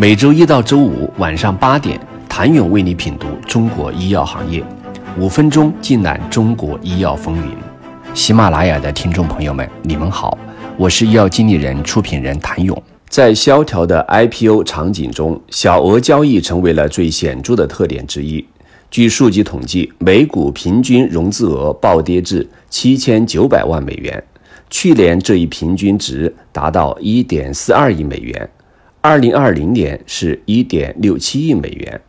每周一到周五晚上八点，谭勇为你品读中国医药行业，五分钟尽览中国医药风云。喜马拉雅的听众朋友们，你们好，我是医药经理人、出品人谭勇。在萧条的 IPO 场景中，小额交易成为了最显著的特点之一。据数据统计，每股平均融资额暴跌至七千九百万美元，去年这一平均值达到一点四二亿美元。二零二零年是一点六七亿美元。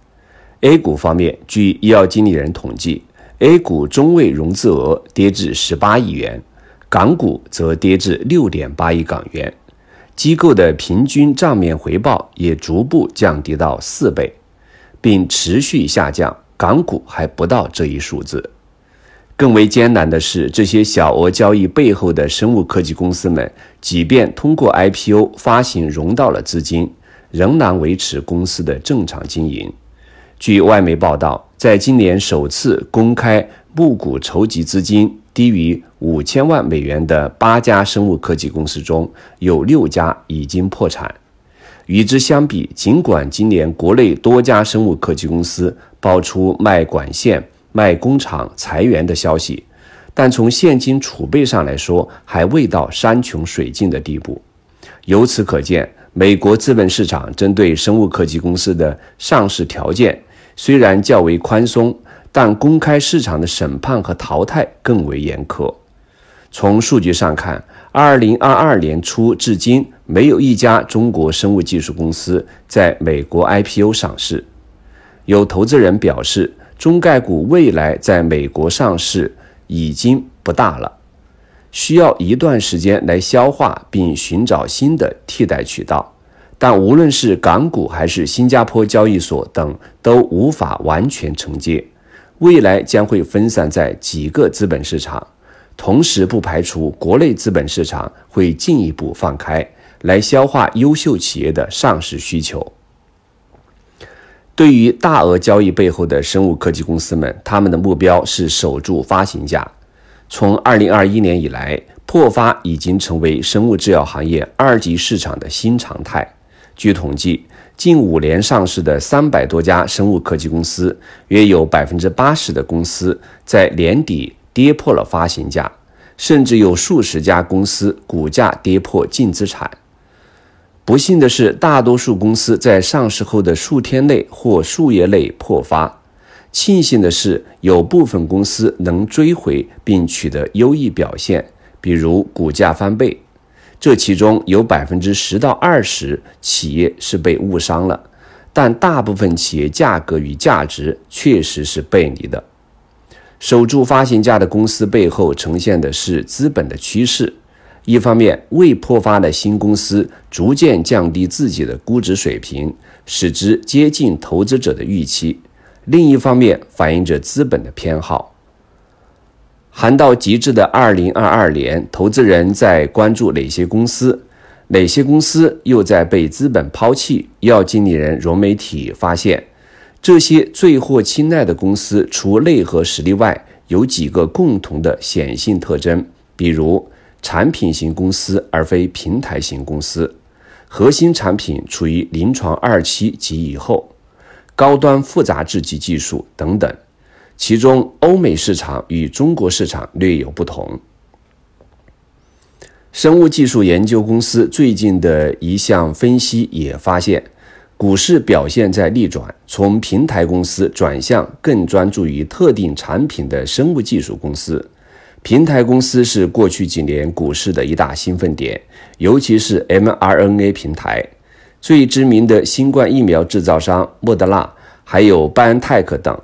A 股方面，据医药经理人统计，A 股中位融资额跌至十八亿元，港股则跌至六点八亿港元。机构的平均账面回报也逐步降低到四倍，并持续下降。港股还不到这一数字。更为艰难的是，这些小额交易背后的生物科技公司们，即便通过 IPO 发行融到了资金，仍难维持公司的正常经营。据外媒报道，在今年首次公开募股筹集资金低于五千万美元的八家生物科技公司中，有六家已经破产。与之相比，尽管今年国内多家生物科技公司爆出卖管线。卖工厂裁员的消息，但从现金储备上来说，还未到山穷水尽的地步。由此可见，美国资本市场针对生物科技公司的上市条件虽然较为宽松，但公开市场的审判和淘汰更为严苛。从数据上看，二零二二年初至今，没有一家中国生物技术公司在美国 IPO 上市。有投资人表示。中概股未来在美国上市已经不大了，需要一段时间来消化并寻找新的替代渠道。但无论是港股还是新加坡交易所等，都无法完全承接，未来将会分散在几个资本市场。同时，不排除国内资本市场会进一步放开，来消化优秀企业的上市需求。对于大额交易背后的生物科技公司们，他们的目标是守住发行价。从2021年以来，破发已经成为生物制药行业二级市场的新常态。据统计，近五年上市的三百多家生物科技公司，约有百分之八十的公司在年底跌破了发行价，甚至有数十家公司股价跌破净资产。不幸的是，大多数公司在上市后的数天内或数月内破发。庆幸的是，有部分公司能追回并取得优异表现，比如股价翻倍。这其中有百分之十到二十企业是被误伤了，但大部分企业价格与价值确实是背离的。守住发行价的公司背后呈现的是资本的趋势。一方面，未破发的新公司逐渐降低自己的估值水平，使之接近投资者的预期；另一方面，反映着资本的偏好。寒到极致的2022年，投资人在关注哪些公司？哪些公司又在被资本抛弃？要经理人融媒体发现，这些最获青睐的公司，除内核实力外，有几个共同的显性特征，比如。产品型公司而非平台型公司，核心产品处于临床二期及以后，高端复杂制剂技术等等。其中，欧美市场与中国市场略有不同。生物技术研究公司最近的一项分析也发现，股市表现在逆转，从平台公司转向更专注于特定产品的生物技术公司。平台公司是过去几年股市的一大兴奋点，尤其是 mRNA 平台。最知名的新冠疫苗制造商莫德纳，还有拜恩泰克等。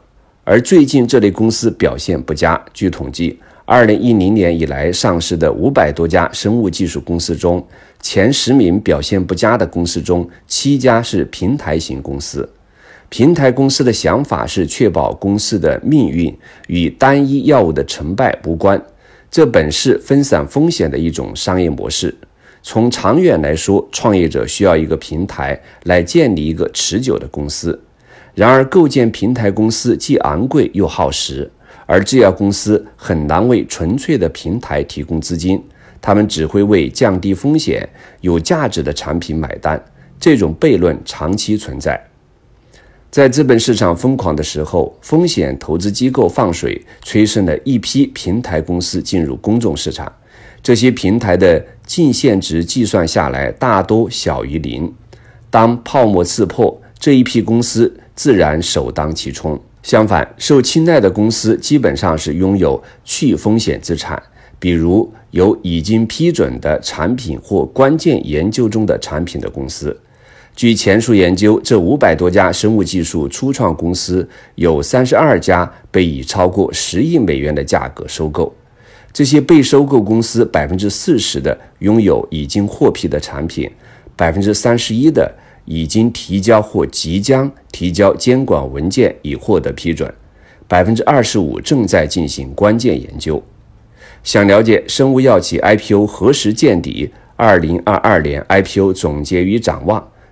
而最近这类公司表现不佳。据统计，2010年以来上市的500多家生物技术公司中，前十名表现不佳的公司中，七家是平台型公司。平台公司的想法是确保公司的命运与单一药物的成败无关，这本是分散风险的一种商业模式。从长远来说，创业者需要一个平台来建立一个持久的公司。然而，构建平台公司既昂贵又耗时，而制药公司很难为纯粹的平台提供资金，他们只会为降低风险、有价值的产品买单。这种悖论长期存在。在资本市场疯狂的时候，风险投资机构放水，催生了一批平台公司进入公众市场。这些平台的净现值计算下来，大多小于零。当泡沫刺破，这一批公司自然首当其冲。相反，受青睐的公司基本上是拥有去风险资产，比如有已经批准的产品或关键研究中的产品的公司。据前述研究，这五百多家生物技术初创公司有三十二家被以超过十亿美元的价格收购。这些被收购公司百分之四十的拥有已经获批的产品，百分之三十一的已经提交或即将提交监管文件已获得批准，百分之二十五正在进行关键研究。想了解生物药企 IPO 何时见底？二零二二年 IPO 总结与展望。